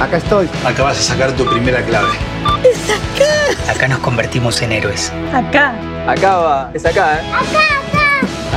Acá estoy. Acá vas a sacar tu primera clave. ¡Es acá! Acá nos convertimos en héroes. Acá. Acá va, es acá, ¿eh? Acá,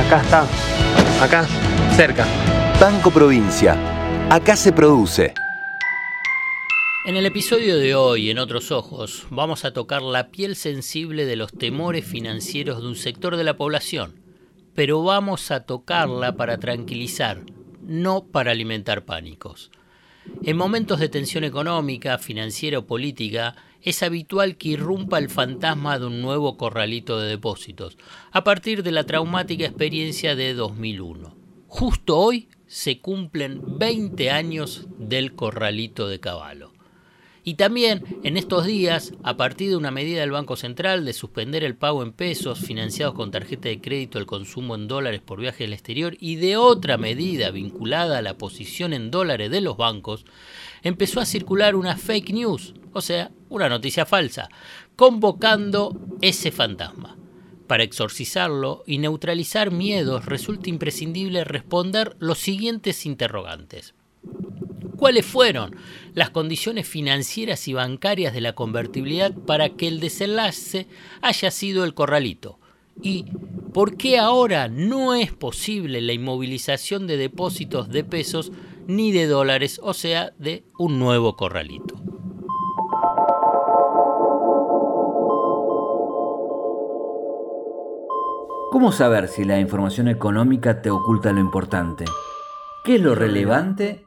acá. Acá está. Acá, cerca. Banco Provincia. Acá se produce. En el episodio de hoy, en Otros Ojos, vamos a tocar la piel sensible de los temores financieros de un sector de la población, pero vamos a tocarla para tranquilizar, no para alimentar pánicos. En momentos de tensión económica, financiera o política, es habitual que irrumpa el fantasma de un nuevo corralito de depósitos, a partir de la traumática experiencia de 2001. Justo hoy se cumplen 20 años del corralito de caballo. Y también en estos días, a partir de una medida del Banco Central de suspender el pago en pesos financiados con tarjeta de crédito el consumo en dólares por viaje al exterior y de otra medida vinculada a la posición en dólares de los bancos, empezó a circular una fake news, o sea, una noticia falsa, convocando ese fantasma. Para exorcizarlo y neutralizar miedos resulta imprescindible responder los siguientes interrogantes cuáles fueron las condiciones financieras y bancarias de la convertibilidad para que el desenlace haya sido el corralito y por qué ahora no es posible la inmovilización de depósitos de pesos ni de dólares, o sea, de un nuevo corralito. ¿Cómo saber si la información económica te oculta lo importante? ¿Qué es lo relevante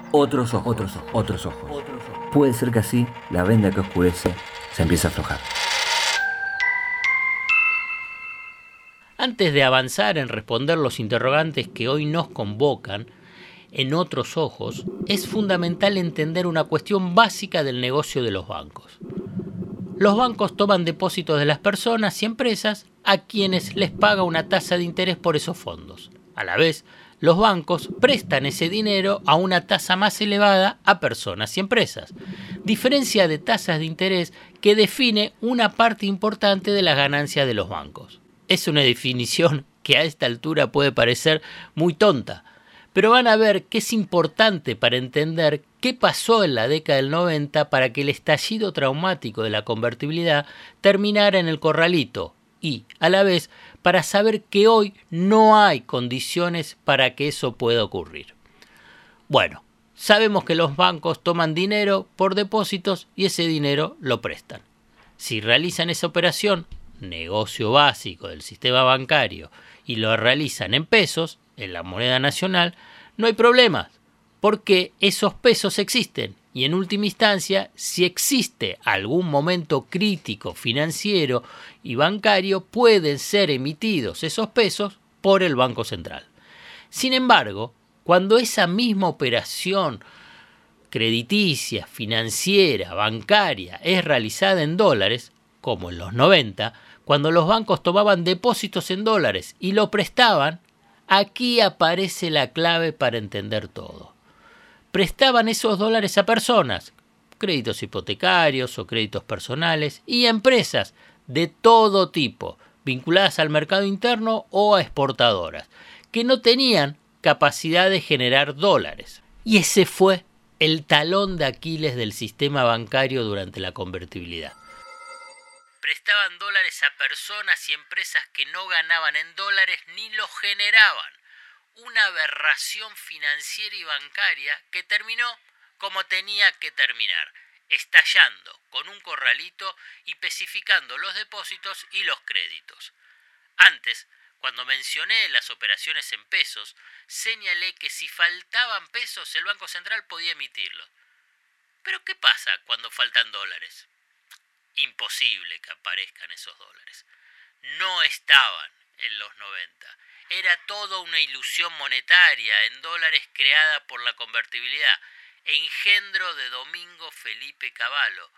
otros ojos, otros ojos, otros ojos. Puede ser que así la venda que oscurece se empiece a aflojar. Antes de avanzar en responder los interrogantes que hoy nos convocan, en otros ojos, es fundamental entender una cuestión básica del negocio de los bancos. Los bancos toman depósitos de las personas y empresas a quienes les paga una tasa de interés por esos fondos. A la vez, los bancos prestan ese dinero a una tasa más elevada a personas y empresas, diferencia de tasas de interés que define una parte importante de las ganancias de los bancos. Es una definición que a esta altura puede parecer muy tonta, pero van a ver que es importante para entender qué pasó en la década del 90 para que el estallido traumático de la convertibilidad terminara en el corralito y, a la vez, para saber que hoy no hay condiciones para que eso pueda ocurrir. Bueno, sabemos que los bancos toman dinero por depósitos y ese dinero lo prestan. Si realizan esa operación, negocio básico del sistema bancario, y lo realizan en pesos, en la moneda nacional, no hay problemas, porque esos pesos existen y en última instancia, si existe algún momento crítico financiero y bancario, pueden ser emitidos esos pesos por el Banco Central. Sin embargo, cuando esa misma operación crediticia, financiera, bancaria es realizada en dólares, como en los 90, cuando los bancos tomaban depósitos en dólares y lo prestaban, aquí aparece la clave para entender todo prestaban esos dólares a personas, créditos hipotecarios o créditos personales, y empresas de todo tipo, vinculadas al mercado interno o a exportadoras, que no tenían capacidad de generar dólares. Y ese fue el talón de Aquiles del sistema bancario durante la convertibilidad. Prestaban dólares a personas y empresas que no ganaban en dólares ni los generaban una aberración financiera y bancaria que terminó como tenía que terminar, estallando con un corralito y especificando los depósitos y los créditos. Antes, cuando mencioné las operaciones en pesos, señalé que si faltaban pesos el Banco Central podía emitirlos. Pero ¿qué pasa cuando faltan dólares? Imposible que aparezcan esos dólares. No estaban en los 90 era toda una ilusión monetaria en dólares creada por la convertibilidad, engendro de Domingo Felipe Cavallo,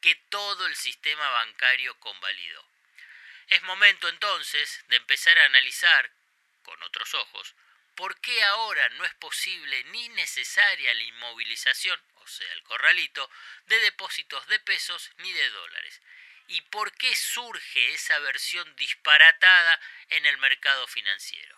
que todo el sistema bancario convalidó. Es momento entonces de empezar a analizar, con otros ojos, por qué ahora no es posible ni necesaria la inmovilización, o sea, el corralito, de depósitos de pesos ni de dólares. ¿Y por qué surge esa versión disparatada en el mercado financiero?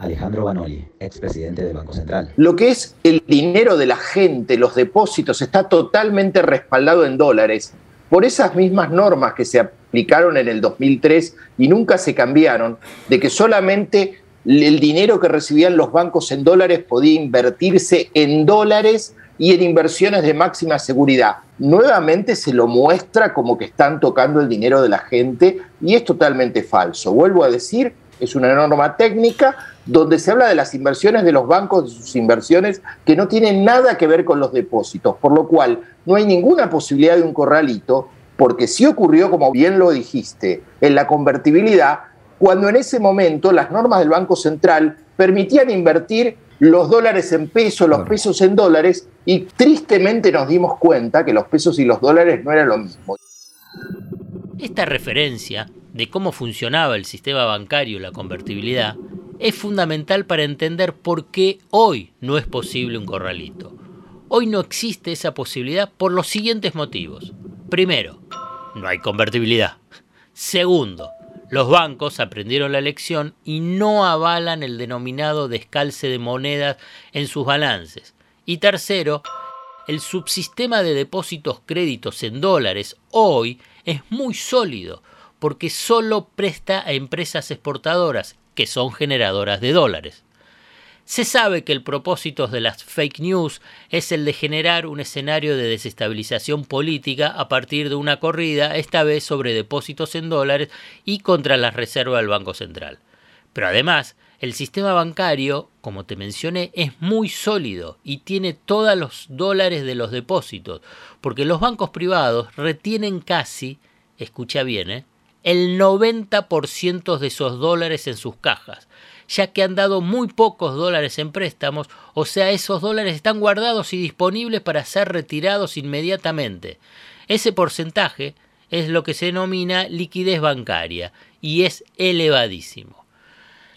Alejandro Banoli, expresidente del Banco Central. Lo que es el dinero de la gente, los depósitos, está totalmente respaldado en dólares por esas mismas normas que se aplicaron en el 2003 y nunca se cambiaron, de que solamente el dinero que recibían los bancos en dólares podía invertirse en dólares y en inversiones de máxima seguridad. Nuevamente se lo muestra como que están tocando el dinero de la gente y es totalmente falso. Vuelvo a decir, es una norma técnica donde se habla de las inversiones de los bancos, de sus inversiones, que no tienen nada que ver con los depósitos, por lo cual no hay ninguna posibilidad de un corralito, porque sí ocurrió, como bien lo dijiste, en la convertibilidad, cuando en ese momento las normas del Banco Central permitían invertir los dólares en pesos, los pesos en dólares, y tristemente nos dimos cuenta que los pesos y los dólares no eran lo mismo. Esta referencia de cómo funcionaba el sistema bancario y la convertibilidad es fundamental para entender por qué hoy no es posible un corralito. Hoy no existe esa posibilidad por los siguientes motivos. Primero, no hay convertibilidad. Segundo, los bancos aprendieron la lección y no avalan el denominado descalce de monedas en sus balances. Y tercero, el subsistema de depósitos créditos en dólares hoy es muy sólido porque solo presta a empresas exportadoras que son generadoras de dólares. Se sabe que el propósito de las fake news es el de generar un escenario de desestabilización política a partir de una corrida, esta vez sobre depósitos en dólares y contra las reservas del Banco Central. Pero además, el sistema bancario, como te mencioné, es muy sólido y tiene todos los dólares de los depósitos, porque los bancos privados retienen casi, escucha bien, ¿eh? El 90% de esos dólares en sus cajas, ya que han dado muy pocos dólares en préstamos, o sea, esos dólares están guardados y disponibles para ser retirados inmediatamente. Ese porcentaje es lo que se denomina liquidez bancaria y es elevadísimo.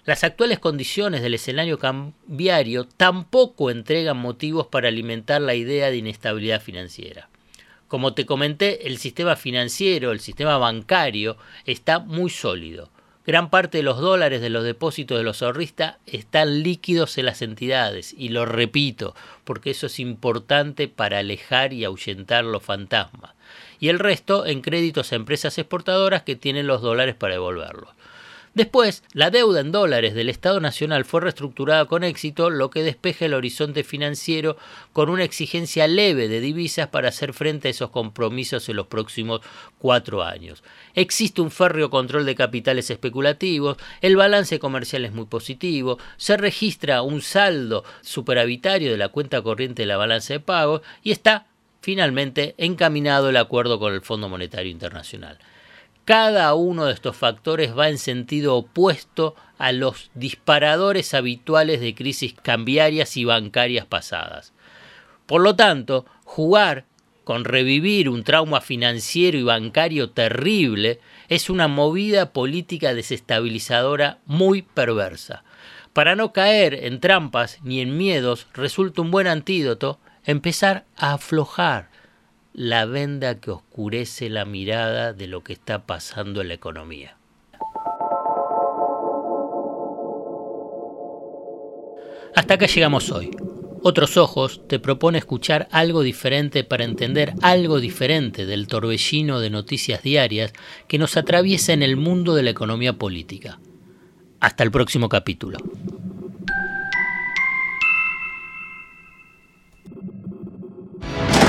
Las actuales condiciones del escenario cambiario tampoco entregan motivos para alimentar la idea de inestabilidad financiera. Como te comenté, el sistema financiero, el sistema bancario está muy sólido. Gran parte de los dólares de los depósitos de los ahorristas están líquidos en las entidades, y lo repito, porque eso es importante para alejar y ahuyentar los fantasmas. Y el resto en créditos a empresas exportadoras que tienen los dólares para devolverlos. Después, la deuda en dólares del Estado Nacional fue reestructurada con éxito, lo que despeja el horizonte financiero con una exigencia leve de divisas para hacer frente a esos compromisos en los próximos cuatro años. Existe un férreo control de capitales especulativos, el balance comercial es muy positivo, se registra un saldo superavitario de la cuenta corriente de la balanza de pagos y está finalmente encaminado el acuerdo con el Fondo Monetario Internacional. Cada uno de estos factores va en sentido opuesto a los disparadores habituales de crisis cambiarias y bancarias pasadas. Por lo tanto, jugar con revivir un trauma financiero y bancario terrible es una movida política desestabilizadora muy perversa. Para no caer en trampas ni en miedos, resulta un buen antídoto empezar a aflojar la venda que oscurece la mirada de lo que está pasando en la economía. Hasta acá llegamos hoy. Otros Ojos te propone escuchar algo diferente para entender algo diferente del torbellino de noticias diarias que nos atraviesa en el mundo de la economía política. Hasta el próximo capítulo.